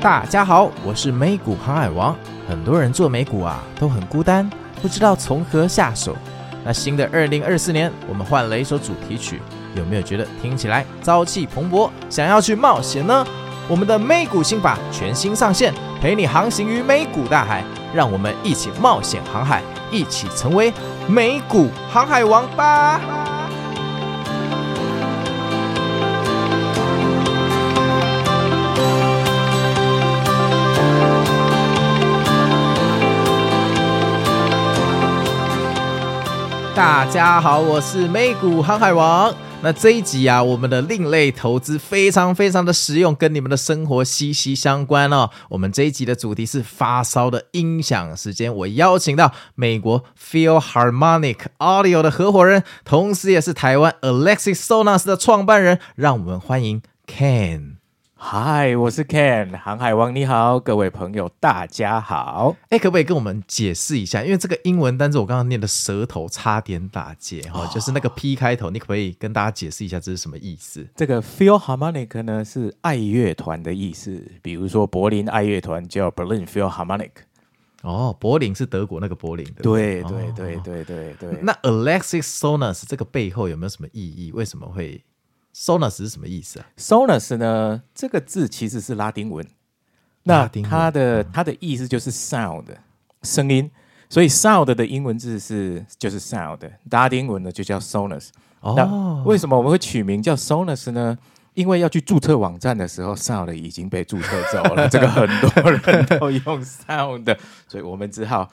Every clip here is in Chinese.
大家好，我是美股航海王。很多人做美股啊都很孤单，不知道从何下手。那新的二零二四年，我们换了一首主题曲，有没有觉得听起来朝气蓬勃，想要去冒险呢？我们的美股心法全新上线，陪你航行于美股大海，让我们一起冒险航海，一起成为美股航海王吧！大家好，我是美股航海王。那这一集啊，我们的另类投资非常非常的实用，跟你们的生活息息相关哦。我们这一集的主题是发烧的音响时间。我邀请到美国 Philharmonic Audio 的合伙人，同时也是台湾 Alexis Sonas 的创办人，让我们欢迎 Ken。嗨，我是 Ken，航海王你好，各位朋友大家好。哎，可不可以跟我们解释一下？因为这个英文单词我刚刚念的舌头差点打结哈，哦、就是那个 P 开头，你可不可以跟大家解释一下这是什么意思？这个 Philharmonic 呢是爱乐团的意思，比如说柏林爱乐团叫 Berlin Philharmonic。哦，柏林是德国那个柏林的。对对对对对对。那 Alexis Sonas 这个背后有没有什么意义？为什么会？Sonos 是什么意思啊？Sonus 呢？这个字其实是拉丁文，那它的它的意思就是 sound 声音，所以 sound 的英文字是就是 sound，拉丁文呢就叫 Sonus。哦，那为什么我们会取名叫 Sonus 呢？因为要去注册网站的时候，sound 已经被注册走了，这个很多人都用 sound，所以我们只好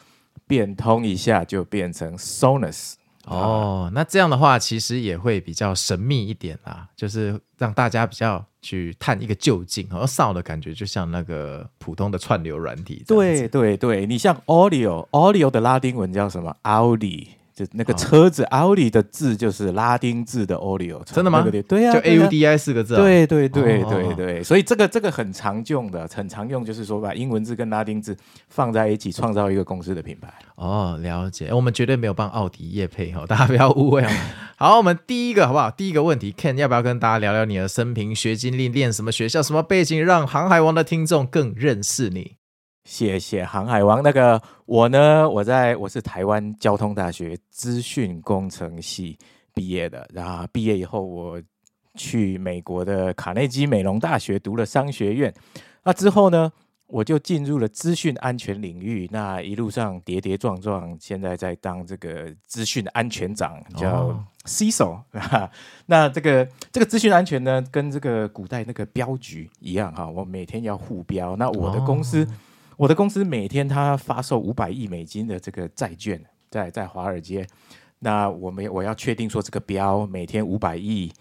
变通一下，就变成 Sonos。哦，那这样的话，其实也会比较神秘一点啦，就是让大家比较去探一个究竟。而 Sound 的感觉就像那个普通的串流软体。对对对，你像 Audio，Audio 的拉丁文叫什么？Audi。就那个车子，Audi 的字就是拉丁字的 Audio，真的吗？对呀，就 A U D I 四个字。对对对对对，所以这个这个很常用的，很常用，就是说把英文字跟拉丁字放在一起，创造一个公司的品牌。哦，了解。我们绝对没有帮奥迪业配哦，大家不要误会。好，我们第一个好不好？第一个问题，Ken 要不要跟大家聊聊你的生平、学经历、念什么学校、什么背景，让航海王的听众更认识你？谢谢航海王。那个我呢，我在我是台湾交通大学资讯工程系毕业的。然后毕业以后，我去美国的卡内基美容大学读了商学院。那之后呢，我就进入了资讯安全领域。那一路上跌跌撞撞，现在在当这个资讯安全长，叫 CISO。哦、那这个这个资讯安全呢，跟这个古代那个镖局一样哈。我每天要护标。那我的公司。哦我的公司每天它发售五百亿美金的这个债券，在在华尔街，那我们我要确定说这个标每天五百亿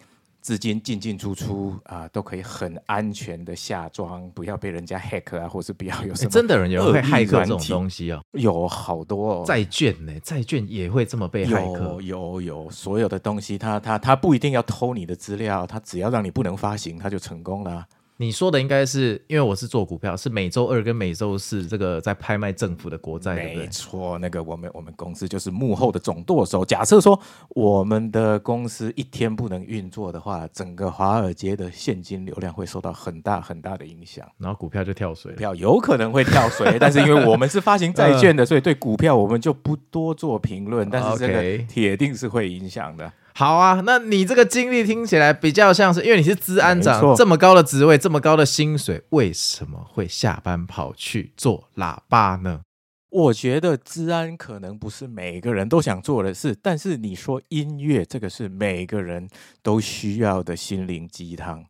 资金进进出出啊、呃，都可以很安全的下庄，不要被人家 hack 啊，或是不要有什么、欸、真的人有会害客这种东西哦，有好多、哦、债券呢，债券也会这么被骇客，有有有，所有的东西，它它它不一定要偷你的资料，它只要让你不能发行，它就成功了。你说的应该是因为我是做股票，是每周二跟每周四这个在拍卖政府的国债，没错，那个我们我们公司就是幕后的总舵手。假设说我们的公司一天不能运作的话，整个华尔街的现金流量会受到很大很大的影响，然后股票就跳水，股票有可能会跳水，但是因为我们是发行债 券的，所以对股票我们就不多做评论，但是这个铁定是会影响的。好啊，那你这个经历听起来比较像是，因为你是治安长，这么高的职位，这么高的薪水，为什么会下班跑去做喇叭呢？我觉得治安可能不是每个人都想做的事，但是你说音乐这个是每个人都需要的心灵鸡汤。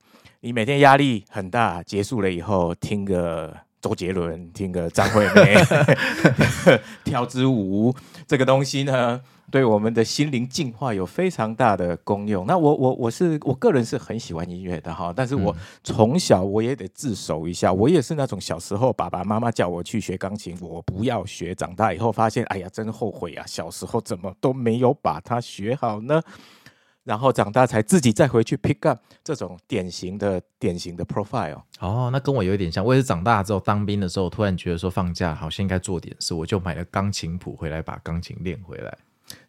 你每天压力很大，结束了以后听个周杰伦，听个张惠妹，跳支舞，这个东西呢，对我们的心灵净化有非常大的功用。那我我我是我个人是很喜欢音乐的哈，但是我从小我也得自首一下，我也是那种小时候爸爸妈妈叫我去学钢琴，我不要学，长大以后发现，哎呀，真后悔啊！小时候怎么都没有把它学好呢？然后长大才自己再回去 pick up 这种典型的典型的 profile。哦，那跟我有一点像，我也是长大之后当兵的时候，突然觉得说放假好像应该做点事，我就买了钢琴谱回来，把钢琴练回来。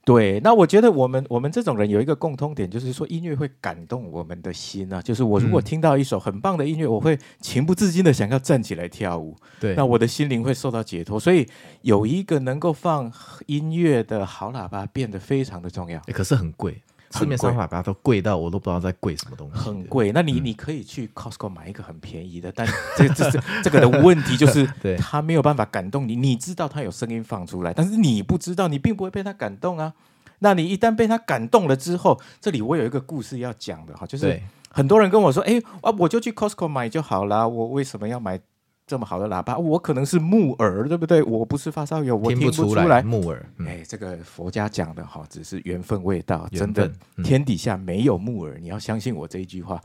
对，那我觉得我们我们这种人有一个共通点，就是说音乐会感动我们的心啊。就是我如果听到一首很棒的音乐，我会情不自禁的想要站起来跳舞。对，那我的心灵会受到解脱。所以有一个能够放音乐的好喇叭变得非常的重要。可是很贵，市面上喇叭都贵到我都不知道在贵什么东西。很贵，那你你可以去 Costco 买一个很便宜的，但这这这这个的问题就是，对，它没有办法感动你。你知道它有声音放出来，但是你不知道，你并不会被它感动啊。那你一旦被他感动了之后，这里我有一个故事要讲的哈，就是很多人跟我说，哎啊，我就去 Costco 买就好了，我为什么要买这么好的喇叭？我可能是木耳，对不对？我不是发烧友，我听不出来木耳。哎，这个佛家讲的哈，只是缘分未到，真的天底下没有木耳，你要相信我这一句话。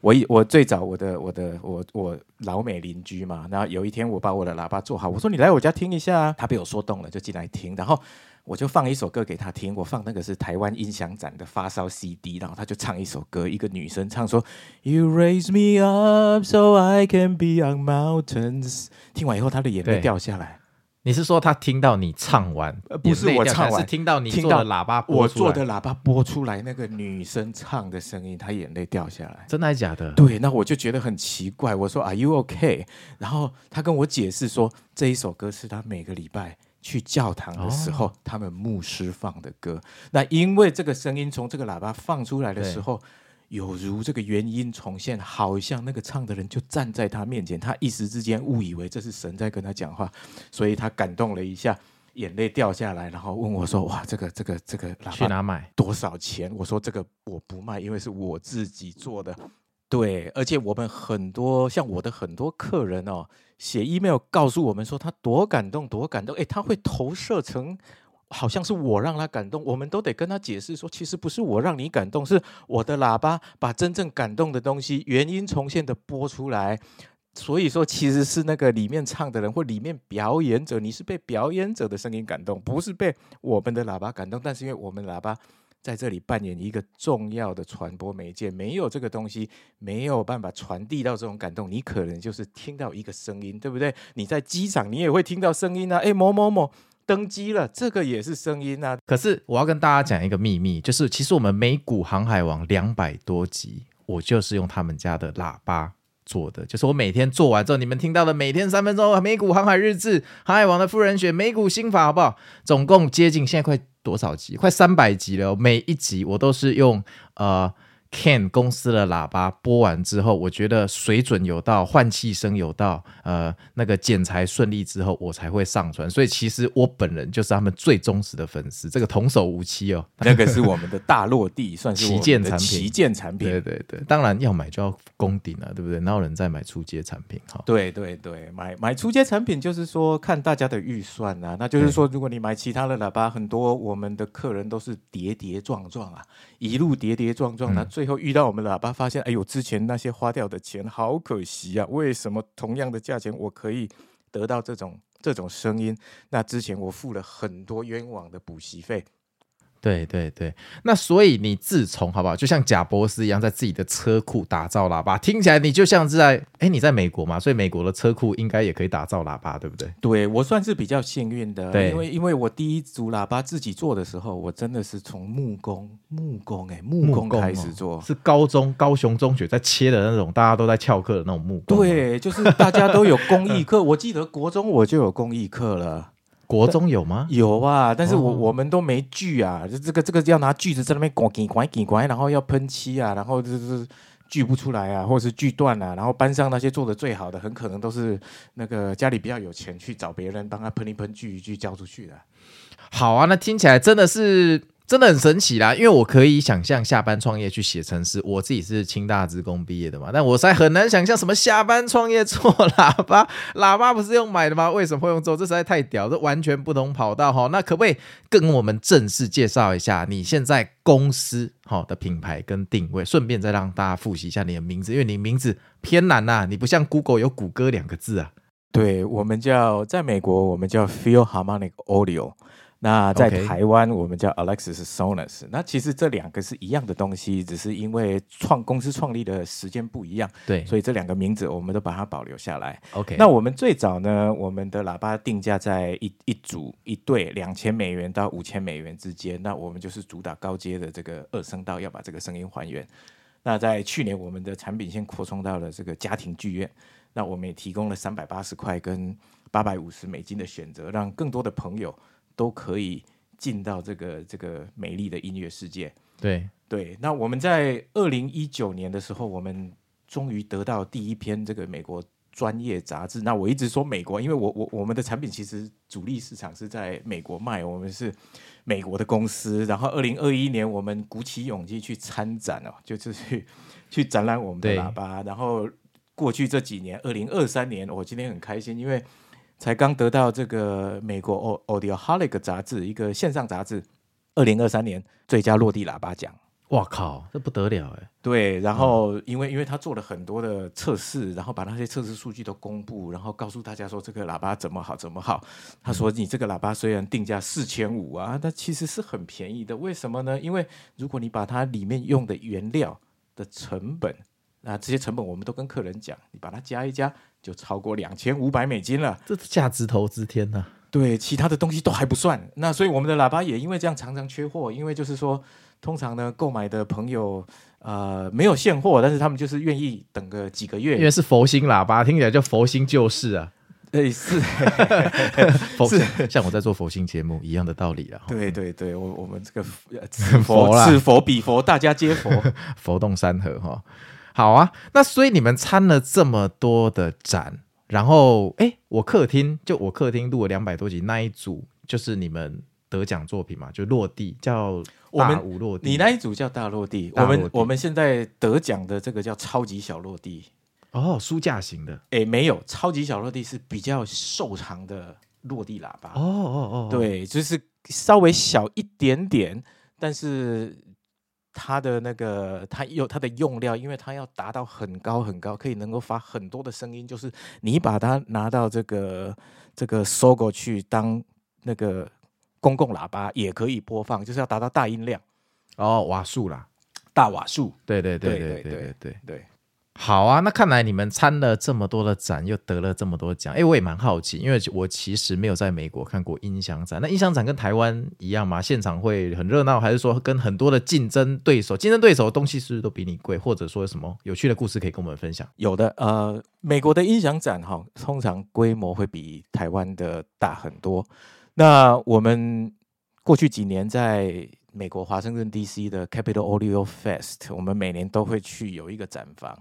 我我最早我的我的我我老美邻居嘛，然后有一天我把我的喇叭做好，我说你来我家听一下，他被我说动了，就进来听，然后。我就放一首歌给他听，我放那个是台湾音响展的发烧 CD，然后他就唱一首歌，一个女生唱说 You raise me up so I can be on mountains。听完以后，他的眼泪掉下来。你是说他听到你唱完？不是我唱完，是听到你做的喇叭播，我做的喇叭播出来那个女生唱的声音，她眼泪掉下来。真的还是假的？对，那我就觉得很奇怪。我说 Are you okay？然后他跟我解释说，这一首歌是他每个礼拜。去教堂的时候，哦、他们牧师放的歌。那因为这个声音从这个喇叭放出来的时候，有如这个原音重现，好像那个唱的人就站在他面前，他一时之间误以为这是神在跟他讲话，所以他感动了一下，眼泪掉下来，然后问我说：“哇，这个这个这个喇叭去哪买？多少钱？”我说：“这个我不卖，因为是我自己做的。”对，而且我们很多像我的很多客人哦。写 email 告诉我们说他多感动，多感动，诶，他会投射成好像是我让他感动，我们都得跟他解释说，其实不是我让你感动，是我的喇叭把真正感动的东西原音重现的播出来，所以说其实是那个里面唱的人或里面表演者，你是被表演者的声音感动，不是被我们的喇叭感动，但是因为我们喇叭。在这里扮演一个重要的传播媒介，没有这个东西，没有办法传递到这种感动。你可能就是听到一个声音，对不对？你在机场，你也会听到声音啊。诶，某某某登机了，这个也是声音啊。可是我要跟大家讲一个秘密，就是其实我们美股航海王两百多集，我就是用他们家的喇叭做的。就是我每天做完之后，你们听到的每天三分钟美股航海日志、航海王的富人学、美股心法，好不好？总共接近现在快。多少集？快三百集了，每一集我都是用呃。Ken 公司的喇叭播完之后，我觉得水准有到，换气声有到，呃，那个剪裁顺利之后，我才会上传。所以其实我本人就是他们最忠实的粉丝，这个童叟无欺哦。那个是我们的大落地，算是旗舰产品。旗舰产品，对对对，当然要买就要攻顶了，对不对？哪有人在买初阶产品？哈，对对对，买买初阶产品就是说看大家的预算啊。那就是说，如果你买其他的喇叭，很多我们的客人都是跌跌撞撞啊，一路跌跌撞撞，那最以后遇到我们喇叭，发现哎呦，之前那些花掉的钱好可惜啊！为什么同样的价钱我可以得到这种这种声音？那之前我付了很多冤枉的补习费。对对对，那所以你自从好不好，就像贾博士一样，在自己的车库打造喇叭，听起来你就像是在哎，你在美国嘛，所以美国的车库应该也可以打造喇叭，对不对？对，我算是比较幸运的，因为因为我第一组喇叭自己做的时候，我真的是从木工木工哎木工开始做，是高中高雄中学在切的那种，大家都在翘课的那种木工。对，就是大家都有工艺课，我记得国中我就有工艺课了。国中有吗？有啊，但是我、哦、我们都没锯啊，就这个这个要拿锯子在那边刮刮刮刮刮，然后要喷漆啊，然后就是锯不出来啊，或者是锯断了，然后班上那些做的最好的，很可能都是那个家里比较有钱，去找别人帮他喷一喷，锯一锯交出去的。好啊，那听起来真的是。真的很神奇啦，因为我可以想象下班创业去写程式，我自己是清大职工毕业的嘛，但我实在很难想象什么下班创业做喇叭，喇叭不是用买的吗？为什么会用做？这实在太屌，这完全不同跑道哈。那可不可以跟我们正式介绍一下你现在公司好的品牌跟定位？顺便再让大家复习一下你的名字，因为你名字偏难呐，你不像 Google 有谷歌两个字啊。对，我们叫在美国，我们叫 Philharmonic Audio。那在台湾我们叫 Alexis Sonus。那其实这两个是一样的东西，只是因为创公司创立的时间不一样，对，所以这两个名字我们都把它保留下来。OK，那我们最早呢，我们的喇叭定价在一一组一对两千美元到五千美元之间。那我们就是主打高阶的这个二声道，要把这个声音还原。那在去年，我们的产品线扩充到了这个家庭剧院，那我们也提供了三百八十块跟八百五十美金的选择，让更多的朋友。都可以进到这个这个美丽的音乐世界。对对，那我们在二零一九年的时候，我们终于得到第一篇这个美国专业杂志。那我一直说美国，因为我我我们的产品其实主力市场是在美国卖，我们是美国的公司。然后二零二一年，我们鼓起勇气去参展哦，就是去去展览我们的喇叭。然后过去这几年，二零二三年，我今天很开心，因为。才刚得到这个美国 Audioholic 杂志一个线上杂志，二零二三年最佳落地喇叭奖。哇靠，这不得了哎！对，然后因为因为他做了很多的测试，然后把那些测试数据都公布，然后告诉大家说这个喇叭怎么好怎么好。他说你这个喇叭虽然定价四千五啊，但其实是很便宜的。为什么呢？因为如果你把它里面用的原料的成本，那这些成本我们都跟客人讲，你把它加一加。就超过两千五百美金了，这是价值投资天呐！对，其他的东西都还不算。那所以我们的喇叭也因为这样常常缺货，因为就是说，通常呢购买的朋友呃没有现货，但是他们就是愿意等个几个月，因为是佛心喇叭，听起来就佛心救世啊。对，是，佛是像我在做佛心节目一样的道理啊。对对对，我我们这个此佛 是佛比佛，大家皆佛，佛动山河哈。好啊，那所以你们参了这么多的展，然后哎，我客厅就我客厅录了两百多集那一组，就是你们得奖作品嘛，就落地叫大五落地。你那一组叫大落地，落地我们我们现在得奖的这个叫超级小落地。哦，书架型的？哎，没有，超级小落地是比较瘦长的落地喇叭。哦哦哦，对，就是稍微小一点点，但是。它的那个，它有它的用料，因为它要达到很高很高，可以能够发很多的声音。就是你把它拿到这个这个 SOGO 去当那个公共喇叭，也可以播放，就是要达到大音量哦，瓦数啦，大瓦数。对对对对对对对对。好啊，那看来你们参了这么多的展，又得了这么多奖，哎，我也蛮好奇，因为我其实没有在美国看过音响展。那音响展跟台湾一样吗？现场会很热闹，还是说跟很多的竞争对手？竞争对手的东西是不是都比你贵？或者说有什么有趣的故事可以跟我们分享？有的，呃，美国的音响展哈，通常规模会比台湾的大很多。那我们过去几年在美国华盛顿 DC 的 Capital Audio Fest，我们每年都会去有一个展房。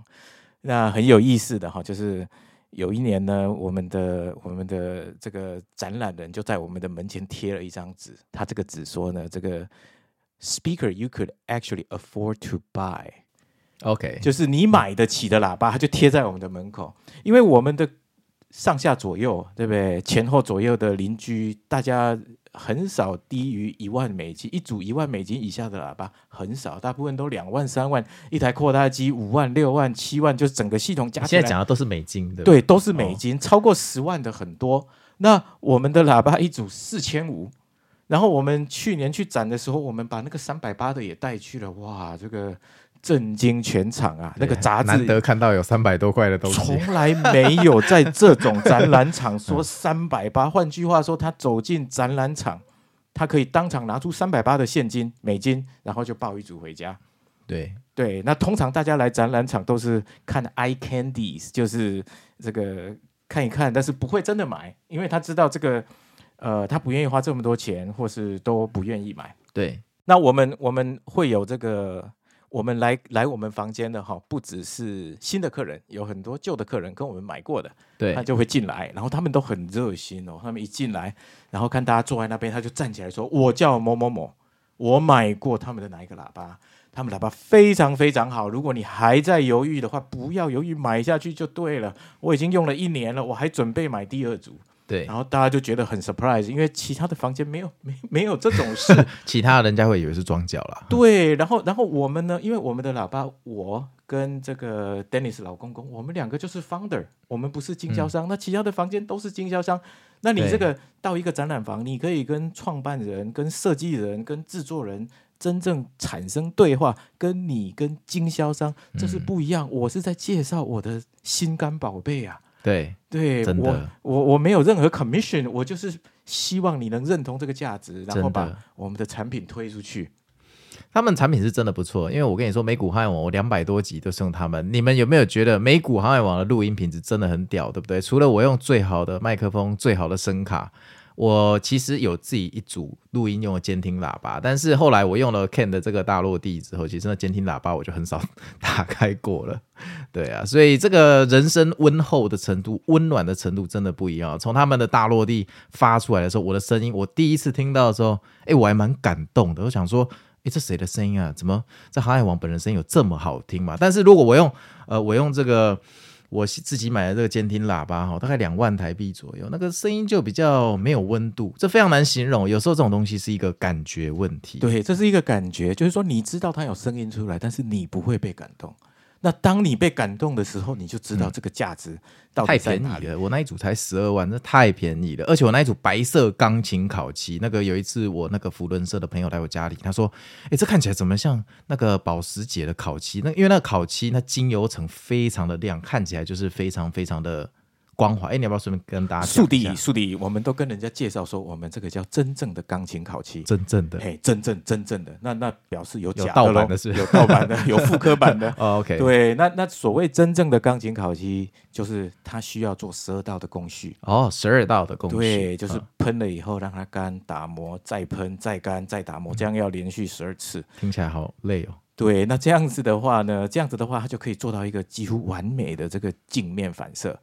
那很有意思的哈，就是有一年呢，我们的我们的这个展览人就在我们的门前贴了一张纸，他这个纸说呢，这个 speaker you could actually afford to buy，OK，就是你买得起的喇叭，它就贴在我们的门口，因为我们的上下左右，对不对？前后左右的邻居，大家。很少低于一万美金，一组一万美金以下的喇叭很少，大部分都两万、三万，一台扩大机五万、六万、七万，就是整个系统加起来。现在讲的都是美金的，对，都是美金，哦、超过十万的很多。那我们的喇叭一组四千五，然后我们去年去展的时候，我们把那个三百八的也带去了，哇，这个。震惊全场啊！那个杂志难得看到有三百多块的东西，从来没有在这种展览场说 三百八。换句话说，他走进展览场，他可以当场拿出三百八的现金美金，然后就抱一组回家。对对，那通常大家来展览场都是看 eye candies，就是这个看一看，但是不会真的买，因为他知道这个呃，他不愿意花这么多钱，或是都不愿意买。对，那我们我们会有这个。我们来来我们房间的哈，不只是新的客人，有很多旧的客人跟我们买过的，对，他就会进来，然后他们都很热心哦。他们一进来，然后看大家坐在那边，他就站起来说：“我叫某某某，我买过他们的哪一个喇叭，他们喇叭非常非常好。如果你还在犹豫的话，不要犹豫，买下去就对了。我已经用了一年了，我还准备买第二组。”对，然后大家就觉得很 surprise，因为其他的房间没有 没没有这种事，其他人家会以为是装脚啦。对，然后然后我们呢，因为我们的喇叭，我跟这个 Dennis 老公公，我们两个就是 founder，我们不是经销商，嗯、那其他的房间都是经销商。那你这个到一个展览房，你可以跟创办人、跟设计人、跟制作人真正产生对话，跟你跟经销商这是不一样。嗯、我是在介绍我的心肝宝贝啊。对对，真的我我我没有任何 commission，我就是希望你能认同这个价值，然后把我们的产品推出去。他们产品是真的不错，因为我跟你说，美股航海网我两百多集都是用他们。你们有没有觉得美股航海网的录音品质真的很屌，对不对？除了我用最好的麦克风、最好的声卡。我其实有自己一组录音用的监听喇叭，但是后来我用了 Ken 的这个大落地之后，其实那监听喇叭我就很少打开过了。对啊，所以这个人声温厚的程度、温暖的程度真的不一样。从他们的大落地发出来的时候，我的声音我第一次听到的时候，哎，我还蛮感动的。我想说，哎，这谁的声音啊？怎么这航海王本人声音有这么好听嘛？但是如果我用呃，我用这个。我自己买的这个监听喇叭哈，大概两万台币左右，那个声音就比较没有温度，这非常难形容。有时候这种东西是一个感觉问题。对，这是一个感觉，就是说你知道它有声音出来，但是你不会被感动。那当你被感动的时候，你就知道这个价值到底在哪里。太便宜了，我那一组才十二万，那太便宜了。而且我那一组白色钢琴烤漆，那个有一次我那个福伦社的朋友来我家里，他说：“哎，这看起来怎么像那个保时捷的烤漆？那因为那个烤漆，那精油层非常的亮，看起来就是非常非常的。”光滑，哎，你要不要顺便跟大家速递速递？我们都跟人家介绍说，我们这个叫真正的钢琴烤漆，真正的，嘿，真正真正的，那那表示有假的有盗版的有盗版的，有复刻版的。哦、OK，对，那那所谓真正的钢琴烤漆，就是它需要做十二道的工序。哦，十二道的工序，对，就是喷了以后让它干，打磨，再喷，再干，再打磨，这样要连续十二次。听起来好累哦。对，那这样子的话呢，这样子的话，它就可以做到一个几乎完美的这个镜面反射。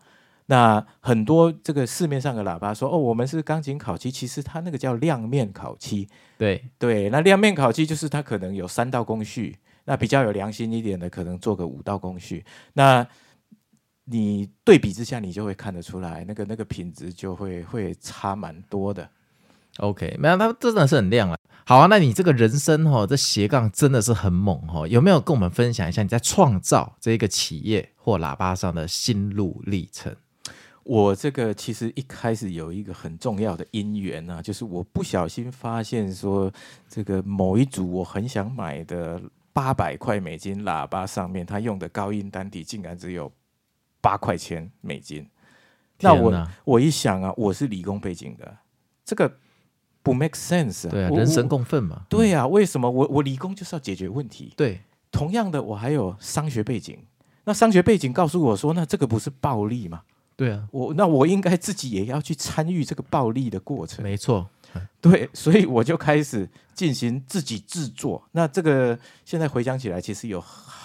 那很多这个市面上的喇叭说哦，我们是钢琴烤漆，其实它那个叫亮面烤漆。对对，那亮面烤漆就是它可能有三道工序，那比较有良心一点的可能做个五道工序。那你对比之下，你就会看得出来，那个那个品质就会会差蛮多的。OK，没有，它真的是很亮了。好啊，那你这个人生哈、哦，这斜杠真的是很猛哈、哦。有没有跟我们分享一下你在创造这个企业或喇叭上的心路历程？我这个其实一开始有一个很重要的因缘呢、啊，就是我不小心发现说，这个某一组我很想买的八百块美金喇叭上面，它用的高音单体竟然只有八块钱美金。那我我一想啊，我是理工背景的，这个不 make sense 啊。对啊，人神共愤嘛。对啊，为什么我我理工就是要解决问题？对，同样的，我还有商学背景，那商学背景告诉我说，那这个不是暴利吗？对啊，我那我应该自己也要去参与这个暴力的过程。没错，对，所以我就开始进行自己制作。那这个现在回想起来，其实有。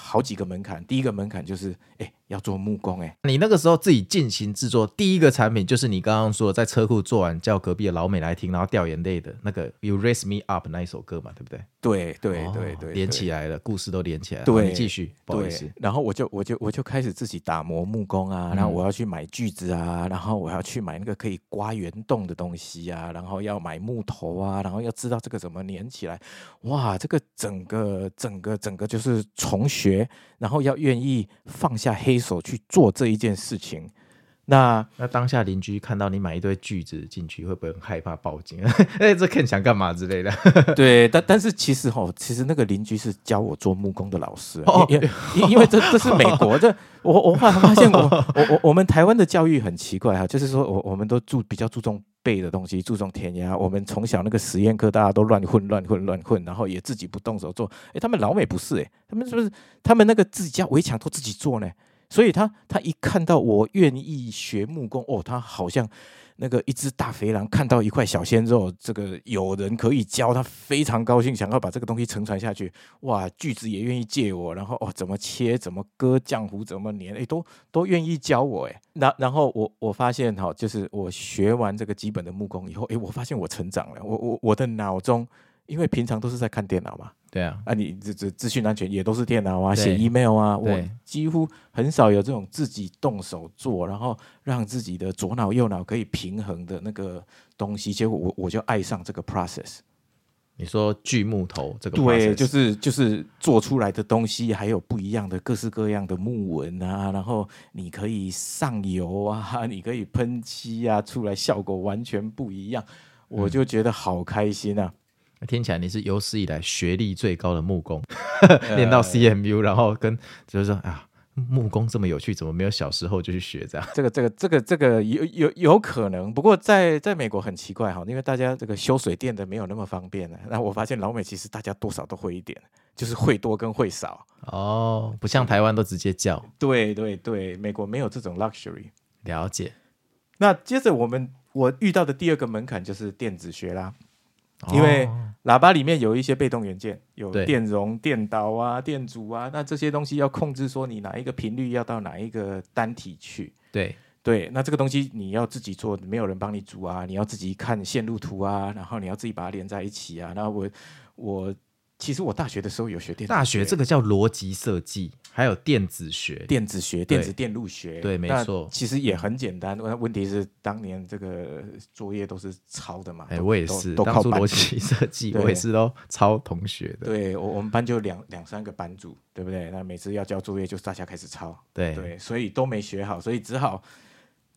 好几个门槛，第一个门槛就是，哎，要做木工，哎，你那个时候自己进行制作，第一个产品就是你刚刚说在车库做完，叫隔壁的老美来听，然后掉眼泪的那个 You Raise Me Up 那一首歌嘛，对不对？对对对对，连起来了，故事都连起来了。对，你继续，不好意思。然后我就我就我就开始自己打磨木工啊，然后我要去买锯子啊，然后我要去买那个可以刮圆洞的东西啊，然后要买木头啊，然后要知道这个怎么连起来。哇，这个整个整个整个就是重学。然后要愿意放下黑手去做这一件事情，那那当下邻居看到你买一堆锯子进去，会不会很害怕报警？哎，这 Ken 想干嘛之类的？对，但但是其实哈，其实那个邻居是教我做木工的老师，哦、因为 因为这这是美国的。我我后来发现我，我我我我们台湾的教育很奇怪哈，就是说我我们都注比较注重。背的东西，注重填鸭。我们从小那个实验课，大家都乱混乱混乱混，然后也自己不动手做。诶，他们老美不是诶，他们是不是？他们那个自己家围墙都自己做呢？所以他他一看到我愿意学木工，哦，他好像。那个一只大肥狼看到一块小鲜肉，这个有人可以教他，非常高兴，想要把这个东西承传下去。哇，锯子也愿意借我，然后哦，怎么切，怎么割，浆糊怎么粘，哎，都都愿意教我，哎，然然后我我发现哈，就是我学完这个基本的木工以后，哎，我发现我成长了，我我我的脑中因为平常都是在看电脑嘛。对啊，啊，你这这资讯安全也都是电脑啊，写 email 啊，我几乎很少有这种自己动手做，然后让自己的左脑右脑可以平衡的那个东西。结果我我就爱上这个 process。你说锯木头这个对，就是就是做出来的东西还有不一样的各式各样的木纹啊，然后你可以上油啊，你可以喷漆啊，出来效果完全不一样，我就觉得好开心啊。听起来你是有史以来学历最高的木工，练到 CMU，然后跟就是说啊，木工这么有趣，怎么没有小时候就去学这样？这个这个这个这个有有有可能，不过在在美国很奇怪哈，因为大家这个修水电的没有那么方便呢。那我发现老美其实大家多少都会一点，就是会多跟会少哦，不像台湾都直接叫。对对对，美国没有这种 luxury。了解。那接着我们我遇到的第二个门槛就是电子学啦。因为喇叭里面有一些被动元件，有电容、电导啊、电阻啊，那这些东西要控制，说你哪一个频率要到哪一个单体去。对对，那这个东西你要自己做，没有人帮你组啊，你要自己看线路图啊，然后你要自己把它连在一起啊。那我我。其实我大学的时候有学电大学这个叫逻辑设计，还有电子学、电子学、电子电路学，对，没错。其实也很简单，问题是当年这个作业都是抄的嘛。哎，我也是，都靠逻辑设计，我也是都抄同学的。对，我我们班就两两三个班主，对不对？那每次要交作业，就大家开始抄。对对，所以都没学好，所以只好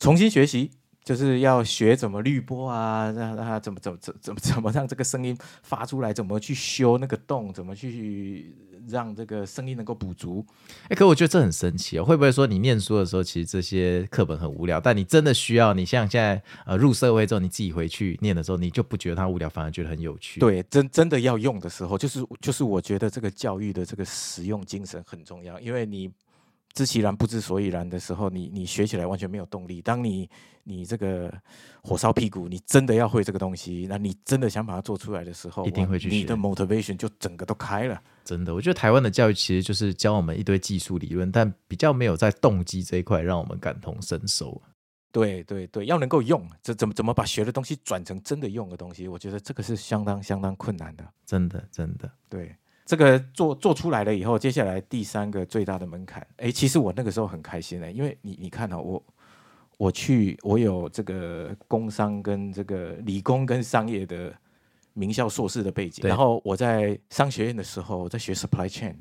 重新学习。就是要学怎么滤波啊，让让它怎么怎么怎怎么怎么让这个声音发出来，怎么去修那个洞，怎么去让这个声音能够补足。哎、欸，可我觉得这很神奇哦，会不会说你念书的时候其实这些课本很无聊，但你真的需要，你像现在呃入社会之后，你自己回去念的时候，你就不觉得它无聊，反而觉得很有趣。对，真真的要用的时候，就是就是我觉得这个教育的这个实用精神很重要，因为你。知其然不知所以然的时候，你你学起来完全没有动力。当你你这个火烧屁股，你真的要会这个东西，那你真的想把它做出来的时候，一定会去学。你的 motivation 就整个都开了。真的，我觉得台湾的教育其实就是教我们一堆技术理论，但比较没有在动机这一块让我们感同身受。对对对，要能够用，这怎么怎么把学的东西转成真的用的东西？我觉得这个是相当相当困难的。真的真的，对。这个做做出来了以后，接下来第三个最大的门槛，哎，其实我那个时候很开心的，因为你你看哦，我我去我有这个工商跟这个理工跟商业的名校硕士的背景，然后我在商学院的时候我在学 supply chain，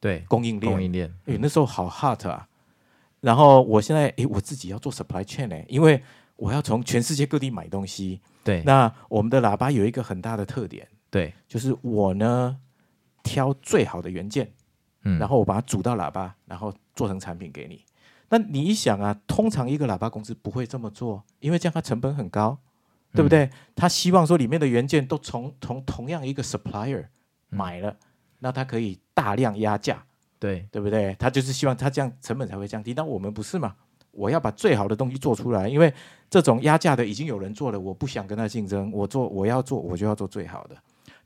对，供应链，供应链，哎，那时候好 hot 啊，然后我现在哎，我自己要做 supply chain 呢，因为我要从全世界各地买东西，对，那我们的喇叭有一个很大的特点，对，就是我呢。挑最好的元件，嗯，然后我把它组到喇叭，然后做成产品给你。那你一想啊，通常一个喇叭公司不会这么做，因为这样它成本很高，对不对？他希望说里面的元件都从从同样一个 supplier 买了，那他可以大量压价，对对不对？他就是希望他这样成本才会降低。但我们不是嘛？我要把最好的东西做出来，因为这种压价的已经有人做了，我不想跟他竞争，我做我要做我就要做最好的。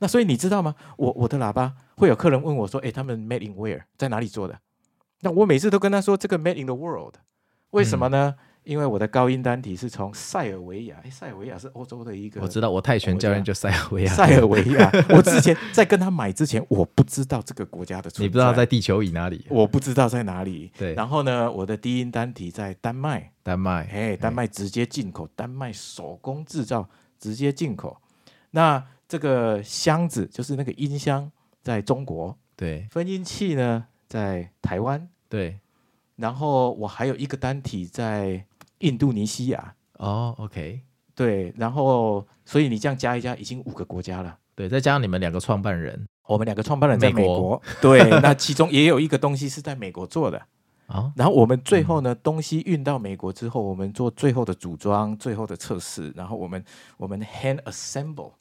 那所以你知道吗？我我的喇叭会有客人问我说：“诶，他们 made in where？在哪里做的？”那我每次都跟他说：“这个 made in the world。”为什么呢？嗯、因为我的高音单体是从塞尔维亚。诶，塞尔维亚是欧洲的一个。我知道，我泰拳教练就塞尔维亚。塞尔维亚，我之前在跟他买之前，我不知道这个国家的存在。你不知道在地球以哪里？我不知道在哪里。对。然后呢，我的低音单体在丹麦。丹麦。哎，丹麦直接进口，丹麦手工制造，直接进口。那。这个箱子就是那个音箱，在中国。对，分音器呢在台湾。对，然后我还有一个单体在印度尼西亚。哦，OK。对，然后所以你这样加一加，已经五个国家了。对，再加上你们两个创办人，我们两个创办人在美国。美国对，那其中也有一个东西是在美国做的。啊，然后我们最后呢，东西运到美国之后，我们做最后的组装、最后的测试，然后我们我们 hand assemble。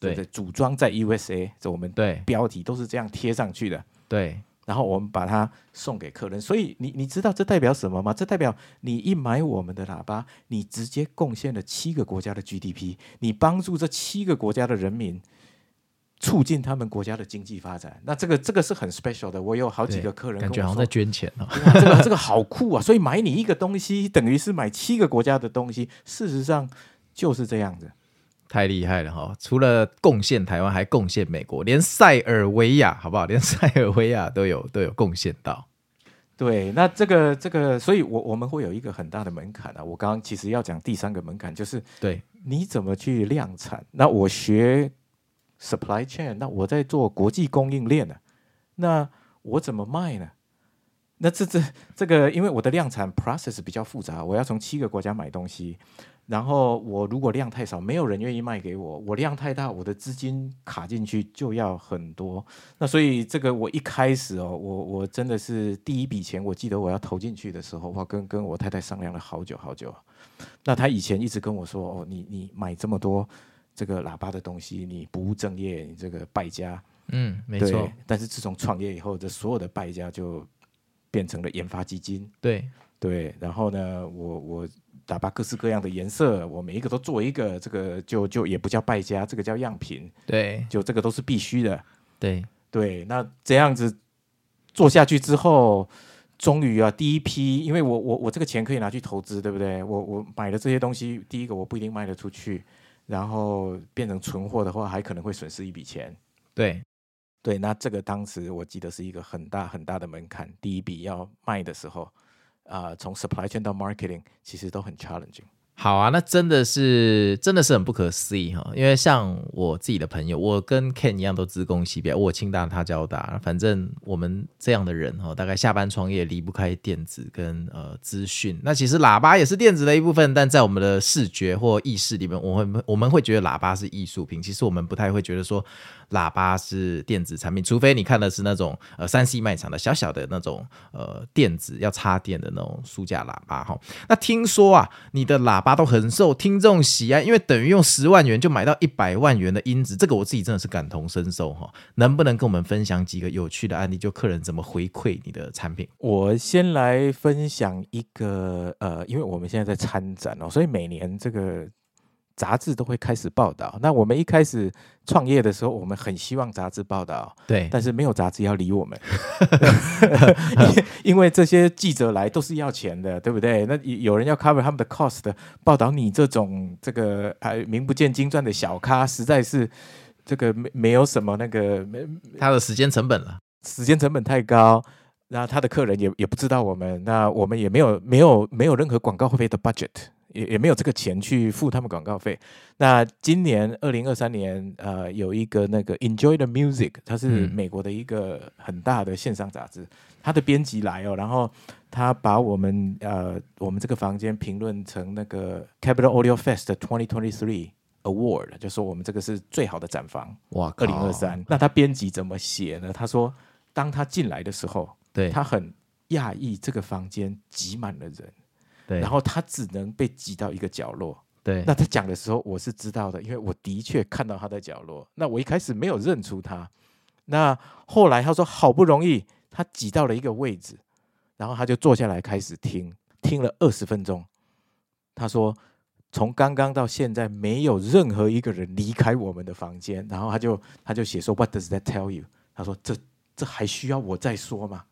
对，对，组装在 USA，这我们对标题都是这样贴上去的。对，然后我们把它送给客人。所以你你知道这代表什么吗？这代表你一买我们的喇叭，你直接贡献了七个国家的 GDP，你帮助这七个国家的人民促进他们国家的经济发展。那这个这个是很 special 的。我有好几个客人感觉好像在捐钱哦。这个这个好酷啊！所以买你一个东西，等于是买七个国家的东西。事实上就是这样子。太厉害了哈！除了贡献台湾，还贡献美国，连塞尔维亚好不好？连塞尔维亚都有都有贡献到。对，那这个这个，所以我我们会有一个很大的门槛啊。我刚刚其实要讲第三个门槛，就是对你怎么去量产。那我学 supply chain，那我在做国际供应链呢？那我怎么卖呢？那这这这个，因为我的量产 process 比较复杂，我要从七个国家买东西。然后我如果量太少，没有人愿意卖给我；我量太大，我的资金卡进去就要很多。那所以这个我一开始哦，我我真的是第一笔钱，我记得我要投进去的时候，我跟跟我太太商量了好久好久。那她以前一直跟我说：“哦，你你买这么多这个喇叭的东西，你不务正业，你这个败家。”嗯，没错。但是自从创业以后，这所有的败家就变成了研发基金。对对，然后呢，我我。喇叭各式各样的颜色，我每一个都做一个，这个就就也不叫败家，这个叫样品。对，就这个都是必须的。对对，那这样子做下去之后，终于啊，第一批，因为我我我这个钱可以拿去投资，对不对？我我买的这些东西，第一个我不一定卖得出去，然后变成存货的话，还可能会损失一笔钱。对对，那这个当时我记得是一个很大很大的门槛，第一笔要卖的时候。啊、呃，从 supply chain 到 marketing，其实都很 challenging。好啊，那真的是真的是很不可思议哈！因为像我自己的朋友，我跟 Ken 一样都资工系毕业，我清大，他交大，反正我们这样的人哈，大概下班创业离不开电子跟呃资讯。那其实喇叭也是电子的一部分，但在我们的视觉或意识里面，我会我们会觉得喇叭是艺术品。其实我们不太会觉得说喇叭是电子产品，除非你看的是那种呃三 C 卖场的小小的那种呃电子要插电的那种书架喇叭哈。那听说啊，你的喇叭。都很受听众喜爱，因为等于用十万元就买到一百万元的音质，这个我自己真的是感同身受哈。能不能跟我们分享几个有趣的案例？就客人怎么回馈你的产品？我先来分享一个，呃，因为我们现在在参展哦，所以每年这个。杂志都会开始报道。那我们一开始创业的时候，我们很希望杂志报道，对，但是没有杂志要理我们，因为这些记者来都是要钱的，对不对？那有人要 cover 他们的 cost，报道你这种这个还名不见经传的小咖，实在是这个没没有什么那个没他的时间成本了，时间成本太高，那他的客人也也不知道我们，那我们也没有没有没有任何广告费的 budget。也也没有这个钱去付他们广告费。那今年二零二三年，呃，有一个那个 Enjoy the Music，它是美国的一个很大的线上杂志，它的编辑来哦，然后他把我们呃我们这个房间评论成那个 Capital Audio Fest 2023 Award，就说我们这个是最好的展房。哇，二零二三。那他编辑怎么写呢？他说，当他进来的时候，对，他很讶异这个房间挤满了人。对，然后他只能被挤到一个角落。对，那他讲的时候我是知道的，因为我的确看到他在角落。那我一开始没有认出他，那后来他说好不容易他挤到了一个位置，然后他就坐下来开始听，听了二十分钟。他说从刚刚到现在没有任何一个人离开我们的房间，然后他就他就写说 What does that tell you？他说这这还需要我再说吗？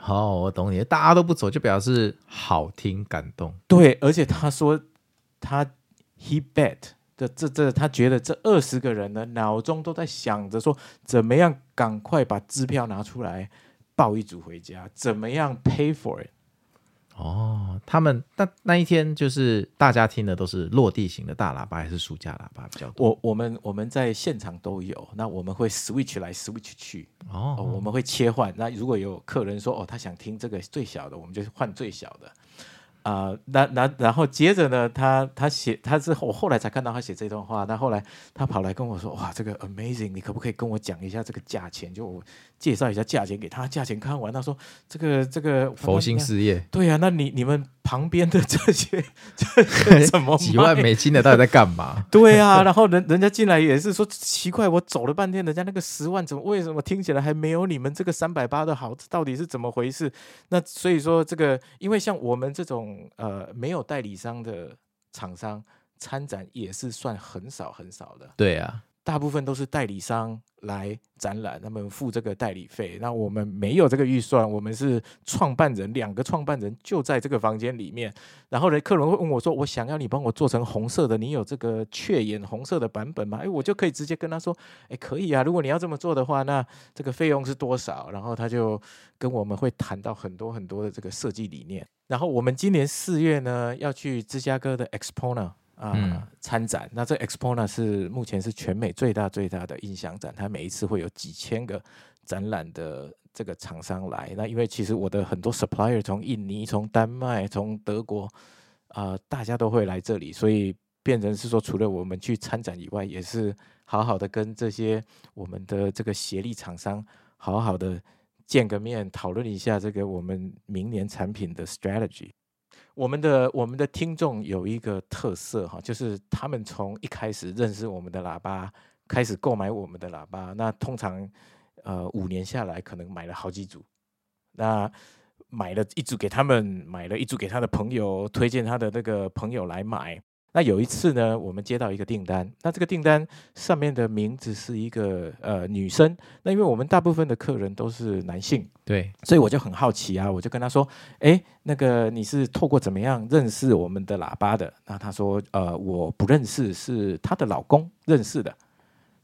好，我懂你。大家都不走，就表示好听、感动。对，而且他说他 he bet 这这这，他觉得这二十个人呢，脑中都在想着说，怎么样赶快把支票拿出来抱一组回家，怎么样 pay for it。哦，他们那那一天就是大家听的都是落地型的大喇叭还是书架喇叭比较多？我我们我们在现场都有，那我们会 switch 来 switch 去哦，哦，我们会切换。那如果有客人说哦，他想听这个最小的，我们就换最小的。啊、呃，那那然后接着呢，他他写他是我后来才看到他写这段话。那后来他跑来跟我说，哇，这个 amazing，你可不可以跟我讲一下这个价钱？就我介绍一下价钱给他。价钱看完，他说这个这个佛心事业。对呀、啊，那你你们。旁边的这些，这些怎么 几万美金的到底在干嘛？对啊，然后人人家进来也是说奇怪，我走了半天，人家那个十万怎么为什么听起来还没有你们这个三百八的好？到底是怎么回事？那所以说这个，因为像我们这种呃没有代理商的厂商参展也是算很少很少的。对啊。大部分都是代理商来展览，他们付这个代理费。那我们没有这个预算，我们是创办人，两个创办人就在这个房间里面。然后呢，客人会问我说：“我想要你帮我做成红色的，你有这个雀眼红色的版本吗？”哎，我就可以直接跟他说：“哎，可以啊，如果你要这么做的话，那这个费用是多少？”然后他就跟我们会谈到很多很多的这个设计理念。然后我们今年四月呢要去芝加哥的 Expo 啊，嗯、参展。那这 Expo 呢是目前是全美最大最大的音响展，它每一次会有几千个展览的这个厂商来。那因为其实我的很多 supplier 从印尼、从丹麦、从德国啊、呃，大家都会来这里，所以变成是说，除了我们去参展以外，也是好好的跟这些我们的这个协力厂商好好的见个面，讨论一下这个我们明年产品的 strategy。我们的我们的听众有一个特色哈，就是他们从一开始认识我们的喇叭，开始购买我们的喇叭，那通常呃五年下来可能买了好几组，那买了一组给他们，买了一组给他的朋友，推荐他的那个朋友来买。那有一次呢，我们接到一个订单，那这个订单上面的名字是一个呃女生，那因为我们大部分的客人都是男性，对，所以我就很好奇啊，我就跟他说，哎，那个你是透过怎么样认识我们的喇叭的？那他说，呃，我不认识，是她的老公认识的。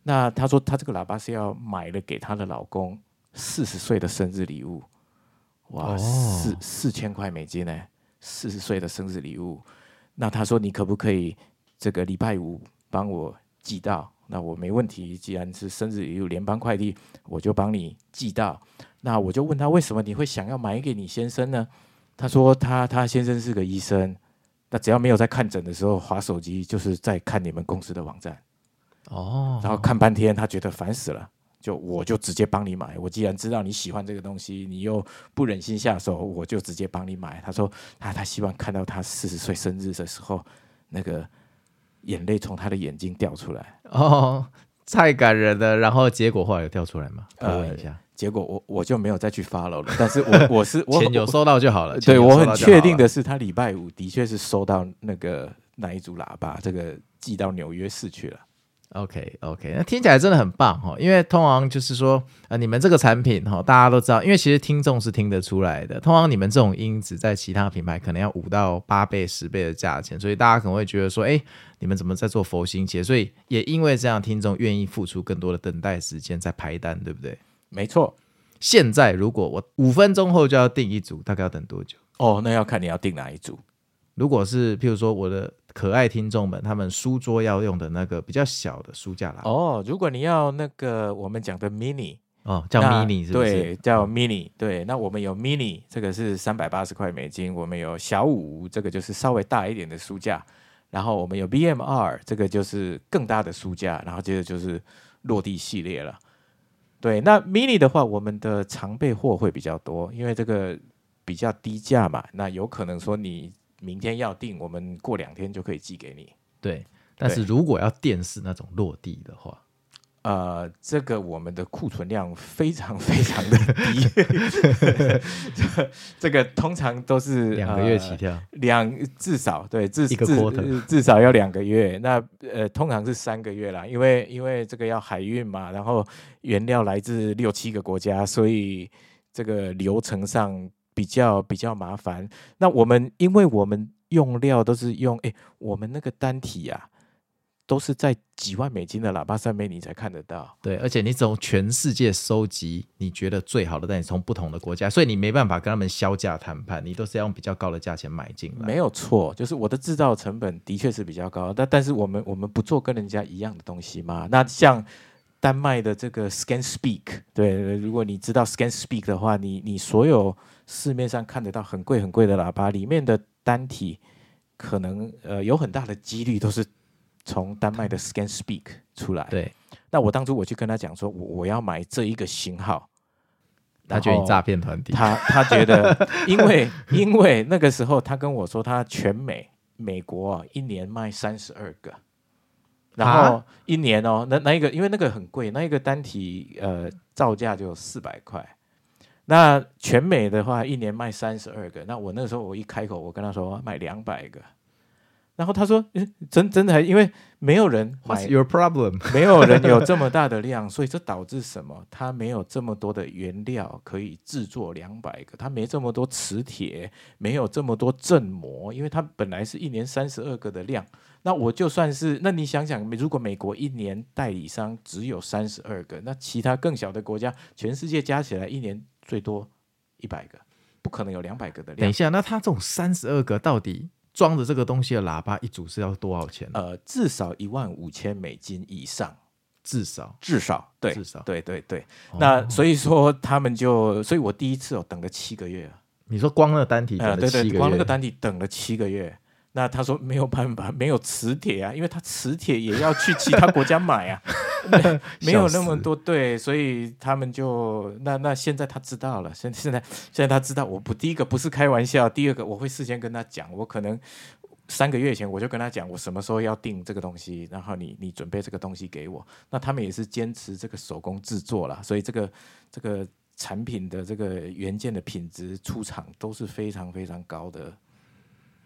那他说他这个喇叭是要买了给他的老公四十岁的生日礼物，哇，四四千块美金呢，四十岁的生日礼物。那他说，你可不可以这个礼拜五帮我寄到？那我没问题，既然是生日也有，联邦快递我就帮你寄到。那我就问他，为什么你会想要买给你先生呢？他说他他先生是个医生，那只要没有在看诊的时候划手机，就是在看你们公司的网站。哦，然后看半天，他觉得烦死了。就我就直接帮你买，我既然知道你喜欢这个东西，你又不忍心下手，我就直接帮你买。他说他他希望看到他四十岁生日的时候，那个眼泪从他的眼睛掉出来。哦，太感人了。然后结果后来有掉出来吗？呃，问一下。结果我我就没有再去 follow 了。但是我我是 我钱有收到就好了。对，我很确定的是，他礼拜五的确是收到那个那一组喇叭，这个寄到纽约市去了。OK OK，那听起来真的很棒哈，因为通常就是说，呃，你们这个产品哈，大家都知道，因为其实听众是听得出来的。通常你们这种音质在其他品牌可能要五到八倍、十倍的价钱，所以大家可能会觉得说，哎，你们怎么在做佛心切？所以也因为这样，听众愿意付出更多的等待时间在排单，对不对？没错。现在如果我五分钟后就要订一组，大概要等多久？哦，那要看你要订哪一组。如果是譬如说我的。可爱听众们，他们书桌要用的那个比较小的书架啦。哦，如果你要那个我们讲的 mini 哦，叫 mini 是不是？对，叫 mini。对，那我们有 mini，这个是三百八十块美金。我们有小五，这个就是稍微大一点的书架。然后我们有 BMR，这个就是更大的书架。然后接着就是落地系列了。对，那 mini 的话，我们的常备货会比较多，因为这个比较低价嘛。那有可能说你。明天要订，我们过两天就可以寄给你。对，但是如果要电视那种落地的话，呃，这个我们的库存量非常非常的低，这 这个通常都是两个月起跳，两至少对至至至少要两个月。那呃，通常是三个月啦，因为因为这个要海运嘛，然后原料来自六七个国家，所以这个流程上。比较比较麻烦。那我们因为我们用料都是用，哎，我们那个单体啊，都是在几万美金的喇叭上面你才看得到。对，而且你从全世界收集你觉得最好的，但你从不同的国家，所以你没办法跟他们销价谈判，你都是要用比较高的价钱买进来。没有错，就是我的制造成本的确是比较高，但但是我们我们不做跟人家一样的东西嘛。那像。丹麦的这个 ScanSpeak，对，如果你知道 ScanSpeak 的话，你你所有市面上看得到很贵很贵的喇叭里面的单体，可能呃有很大的几率都是从丹麦的 ScanSpeak 出来。对，那我当初我去跟他讲说，我我要买这一个型号，他觉得你诈骗团体，他他觉得，因为因为那个时候他跟我说，他全美美国啊一年卖三十二个。然后一年哦，那那一个，因为那个很贵，那一个单体呃造价就四百块。那全美的话，一年卖三十二个。那我那个时候我一开口，我跟他说卖两百个。然后他说：“真真的还，因为没有人买 What's your problem？没有人有这么大的量，所以这导致什么？他没有这么多的原料可以制作两百个，他没这么多磁铁，没有这么多振膜，因为他本来是一年三十二个的量。那我就算是，那你想想，如果美国一年代理商只有三十二个，那其他更小的国家，全世界加起来一年最多一百个，不可能有两百个的量。等一下，那他这种三十二个到底？”装着这个东西的喇叭一组是要多少钱？呃，至少一万五千美金以上，至少至少对，至少对对对。哦、那所以说他们就，所以我第一次哦等了七个月。你说光那个单体等了七个月？呃、对对，光那个单体等了七个月。那他说没有办法，没有磁铁啊，因为他磁铁也要去其他国家买啊，没有那么多，对，所以他们就那那现在他知道了，现现在现在他知道，我不第一个不是开玩笑，第二个我会事先跟他讲，我可能三个月前我就跟他讲，我什么时候要订这个东西，然后你你准备这个东西给我，那他们也是坚持这个手工制作啦，所以这个这个产品的这个原件的品质出厂都是非常非常高的。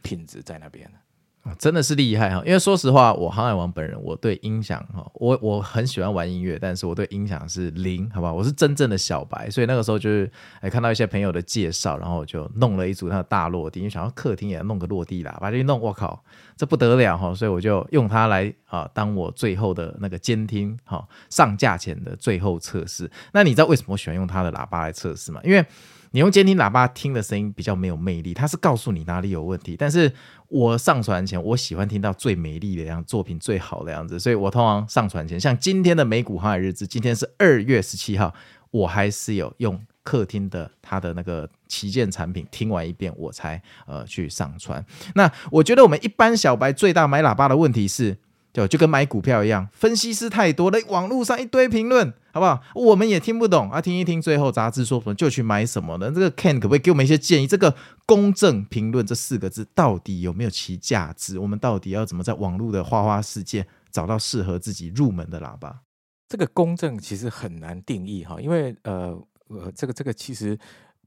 品质在那边啊真的是厉害哈！因为说实话，我航海王本人，我对音响哈，我我很喜欢玩音乐，但是我对音响是零，好不好？我是真正的小白，所以那个时候就是哎，看到一些朋友的介绍，然后我就弄了一组那个大落地，因为想要客厅也弄个落地喇叭，就一弄，我靠，这不得了哈！所以我就用它来啊，当我最后的那个监听哈，上架前的最后测试。那你知道为什么我喜欢用它的喇叭来测试吗？因为你用监听喇叭听的声音比较没有魅力，它是告诉你哪里有问题。但是我上传前，我喜欢听到最美丽的样，作品最好的样子，所以我通常上传前，像今天的美股航海日志，今天是二月十七号，我还是有用客厅的它的那个旗舰产品听完一遍，我才呃去上传。那我觉得我们一般小白最大买喇叭的问题是。就就跟买股票一样，分析师太多了，网络上一堆评论，好不好？我们也听不懂啊，听一听，最后杂志说什么就去买什么呢？这个 Ken 可不可以给我们一些建议？这个公正评论这四个字到底有没有其价值？我们到底要怎么在网络的花花世界找到适合自己入门的喇叭？这个公正其实很难定义哈，因为呃呃，这个这个其实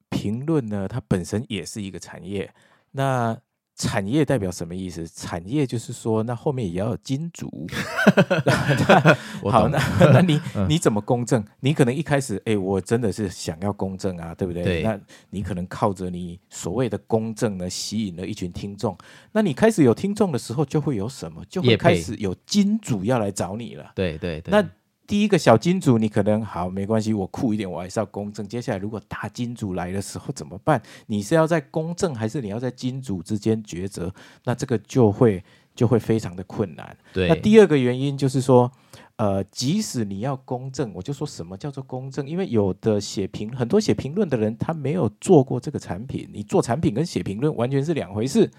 评论呢，它本身也是一个产业，那。产业代表什么意思？产业就是说，那后面也要有金主。好，那那你你怎么公正？你可能一开始，哎，我真的是想要公正啊，对不对？对。那你可能靠着你所谓的公正呢，吸引了一群听众。那你开始有听众的时候，就会有什么？就会开始有金主要来找你了。对对对。那第一个小金主，你可能好没关系，我酷一点，我还是要公正。接下来如果大金主来的时候怎么办？你是要在公正，还是你要在金主之间抉择？那这个就会就会非常的困难。对。那第二个原因就是说，呃，即使你要公正，我就说什么叫做公正？因为有的写评很多写评论的人，他没有做过这个产品。你做产品跟写评论完全是两回事。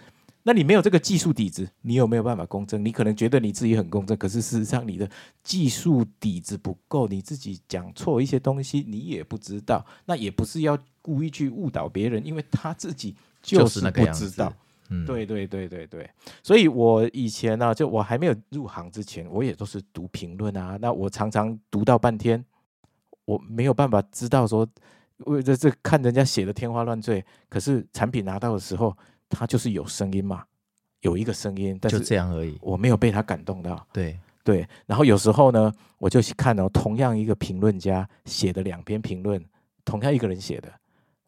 那你没有这个技术底子，你有没有办法公正？你可能觉得你自己很公正，可是事实上你的技术底子不够，你自己讲错一些东西，你也不知道。那也不是要故意去误导别人，因为他自己就是不知道。嗯，对对对对对。所以我以前呢、啊，就我还没有入行之前，我也都是读评论啊。那我常常读到半天，我没有办法知道说，为这这看人家写的天花乱坠，可是产品拿到的时候。他就是有声音嘛，有一个声音，但是就这样而已。我没有被他感动到。对对，然后有时候呢，我就去看哦，同样一个评论家写的两篇评论，同样一个人写的，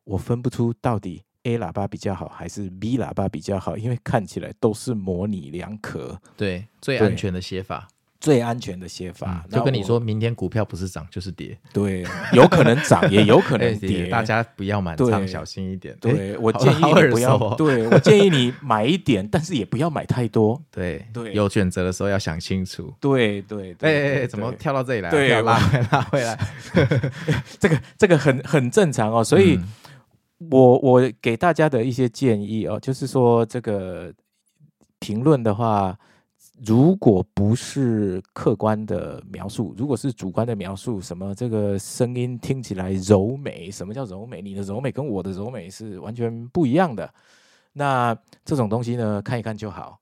我分不出到底 A 喇叭比较好还是 B 喇叭比较好，因为看起来都是模棱两可。对，最安全的写法。最安全的写法，就跟你说明天股票不是涨就是跌，对，有可能涨也 有可能跌，大家不要满仓，小心一点。对，我建议你不要，对，我建议你买一点，但是也不要买太多。对对，有选择的时候要想清楚。对对对，哎，怎么跳到这里来？对，拉回，拉回来。这个这个很很正常哦，所以我我给大家的一些建议哦，就是说这个评论的话。如果不是客观的描述，如果是主观的描述，什么这个声音听起来柔美，什么叫柔美？你的柔美跟我的柔美是完全不一样的。那这种东西呢，看一看就好。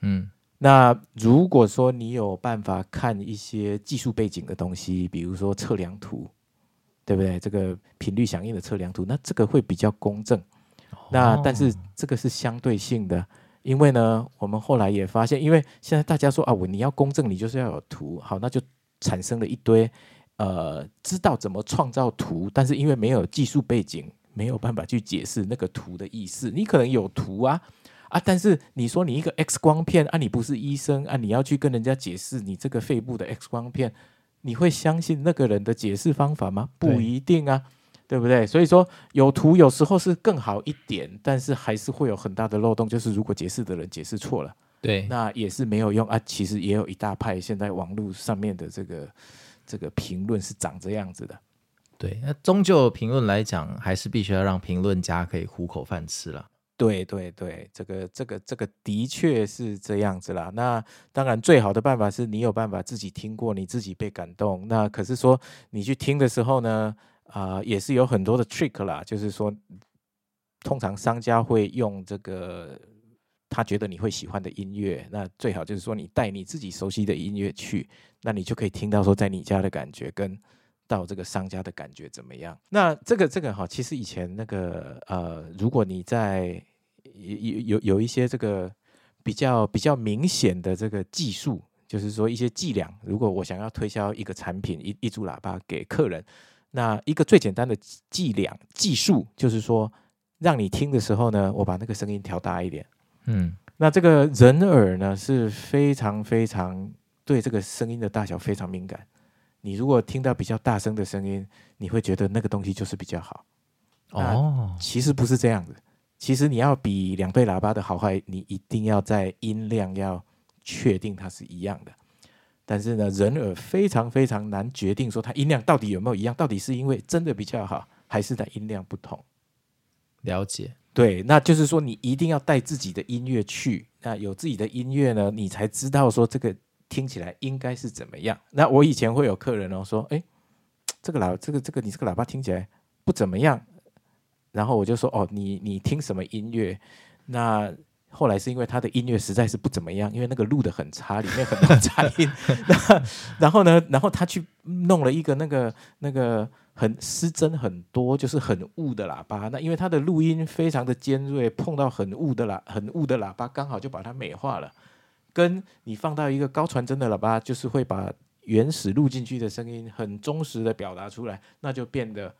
嗯，那如果说你有办法看一些技术背景的东西，比如说测量图，对不对？这个频率响应的测量图，那这个会比较公正。那但是这个是相对性的。因为呢，我们后来也发现，因为现在大家说啊，我你要公正，你就是要有图，好，那就产生了一堆呃，知道怎么创造图，但是因为没有技术背景，没有办法去解释那个图的意思。你可能有图啊啊，但是你说你一个 X 光片啊，你不是医生啊，你要去跟人家解释你这个肺部的 X 光片，你会相信那个人的解释方法吗？不一定啊。对不对？所以说有图有时候是更好一点，但是还是会有很大的漏洞。就是如果解释的人解释错了，对，那也是没有用啊。其实也有一大派现在网络上面的这个这个评论是长这样子的。对，那终究评论来讲，还是必须要让评论家可以糊口饭吃了。对对对，这个这个这个的确是这样子啦。那当然最好的办法是你有办法自己听过，你自己被感动。那可是说你去听的时候呢？啊、也是有很多的 trick 啦，就是说，通常商家会用这个他觉得你会喜欢的音乐，那最好就是说你带你自己熟悉的音乐去，那你就可以听到说在你家的感觉跟到这个商家的感觉怎么样。那这个这个哈，其实以前那个呃，如果你在有有有一些这个比较比较明显的这个技术，就是说一些伎俩，如果我想要推销一个产品一一组喇叭给客人。那一个最简单的伎俩技术，就是说，让你听的时候呢，我把那个声音调大一点。嗯，那这个人耳呢是非常非常对这个声音的大小非常敏感。你如果听到比较大声的声音，你会觉得那个东西就是比较好。哦，其实不是这样子。其实你要比两对喇叭的好坏，你一定要在音量要确定它是一样的。但是呢，人耳非常非常难决定说它音量到底有没有一样，到底是因为真的比较好，还是它音量不同？了解，对，那就是说你一定要带自己的音乐去，那有自己的音乐呢，你才知道说这个听起来应该是怎么样。那我以前会有客人哦说，哎，这个喇这个这个你这个喇叭听起来不怎么样，然后我就说，哦，你你听什么音乐？那后来是因为他的音乐实在是不怎么样，因为那个录的很差，里面很多杂音。那然后呢，然后他去弄了一个那个那个很失真很多，就是很雾的喇叭。那因为他的录音非常的尖锐，碰到很雾的喇很雾的喇叭，刚好就把它美化了。跟你放到一个高传真的喇叭，就是会把原始录进去的声音很忠实的表达出来，那就变得。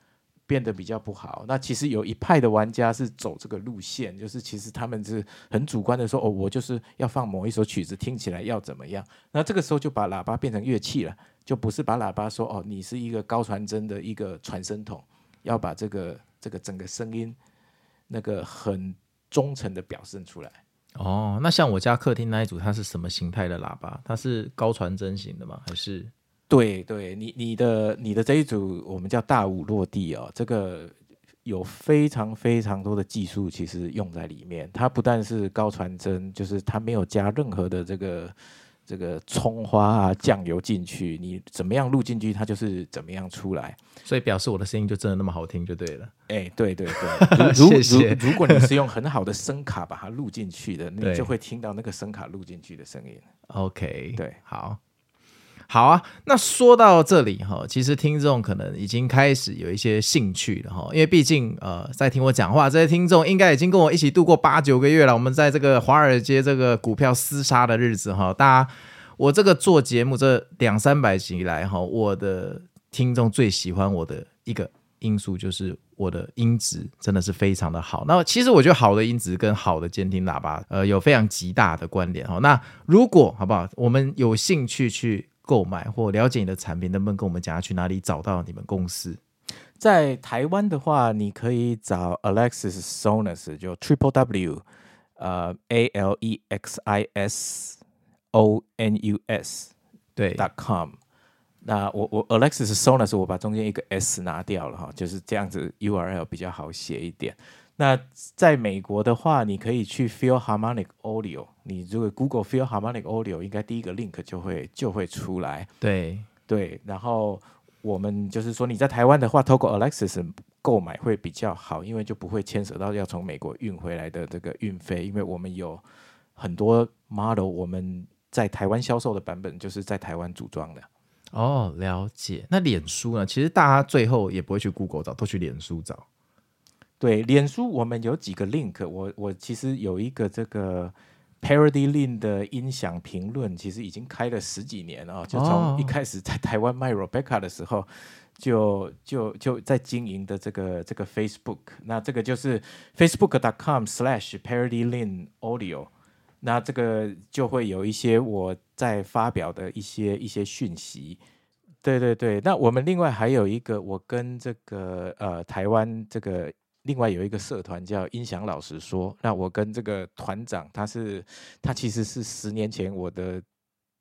变得比较不好。那其实有一派的玩家是走这个路线，就是其实他们是很主观的说，哦，我就是要放某一首曲子，听起来要怎么样。那这个时候就把喇叭变成乐器了，就不是把喇叭说，哦，你是一个高传真的一个传声筒，要把这个这个整个声音那个很忠诚的表现出来。哦，那像我家客厅那一组，它是什么形态的喇叭？它是高传真型的吗？还是？对对，你你的你的这一组我们叫大五落地哦，这个有非常非常多的技术其实用在里面。它不但是高传真，就是它没有加任何的这个这个葱花啊酱油进去，你怎么样录进去，它就是怎么样出来。所以表示我的声音就真的那么好听就对了。哎，对对对，如谢谢如，如果你是用很好的声卡把它录进去的，你就会听到那个声卡录进去的声音。OK，对，好。好啊，那说到这里哈，其实听众可能已经开始有一些兴趣了哈，因为毕竟呃，在听我讲话这些听众应该已经跟我一起度过八九个月了。我们在这个华尔街这个股票厮杀的日子哈，大家我这个做节目这两三百集以来哈，我的听众最喜欢我的一个因素就是我的音质真的是非常的好。那其实我觉得好的音质跟好的监听喇叭呃有非常极大的关联哈。那如果好不好，我们有兴趣去。购买或了解你的产品，能不能跟我们讲下去哪里找到你们公司？在台湾的话，你可以找 Alexis Sonus，就 Triple W，呃，A L E X I S O N U S 对 dot com。那我我 Alexis Sonus，我把中间一个 S 拿掉了哈，就是这样子 URL 比较好写一点。那在美国的话，你可以去 Philharmonic Audio。你如果 Google Philharmonic Audio，应该第一个 link 就会就会出来。对对，然后我们就是说你在台湾的话，透过 Alexis 购买会比较好，因为就不会牵扯到要从美国运回来的这个运费。因为我们有很多 model，我们在台湾销售的版本就是在台湾组装的。哦，了解。那脸书呢？其实大家最后也不会去 Google 找，都去脸书找。对，脸书我们有几个 link，我我其实有一个这个 Parody Lin 的音响评论，其实已经开了十几年了，就从一开始在台湾卖 Rebecca 的时候，就就就在经营的这个这个 Facebook，那这个就是 Facebook.com/slash Parody Lin Audio，那这个就会有一些我在发表的一些一些讯息。对对对，那我们另外还有一个，我跟这个呃台湾这个另外有一个社团叫音响老实说，那我跟这个团长，他是他其实是十年前我的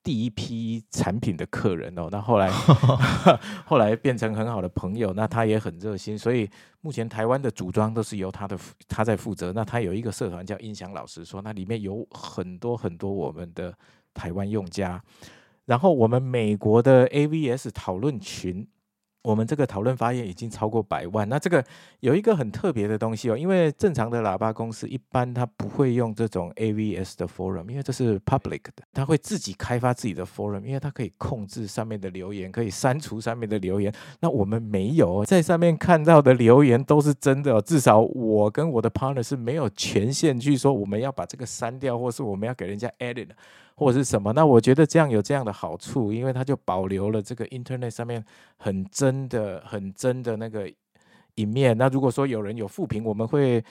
第一批产品的客人哦，那后来 后来变成很好的朋友，那他也很热心，所以目前台湾的组装都是由他的他在负责，那他有一个社团叫音响老实说，那里面有很多很多我们的台湾用家。然后我们美国的 AVS 讨论群，我们这个讨论发言已经超过百万。那这个有一个很特别的东西哦，因为正常的喇叭公司一般它不会用这种 AVS 的 forum，因为这是 public 的，它会自己开发自己的 forum，因为它可以控制上面的留言，可以删除上面的留言。那我们没有在上面看到的留言都是真的哦，至少我跟我的 partner 是没有权限去说我们要把这个删掉，或是我们要给人家 edit。或者是什么？那我觉得这样有这样的好处，因为它就保留了这个 Internet 上面很真的、很真的那个一面。那如果说有人有负评，我们会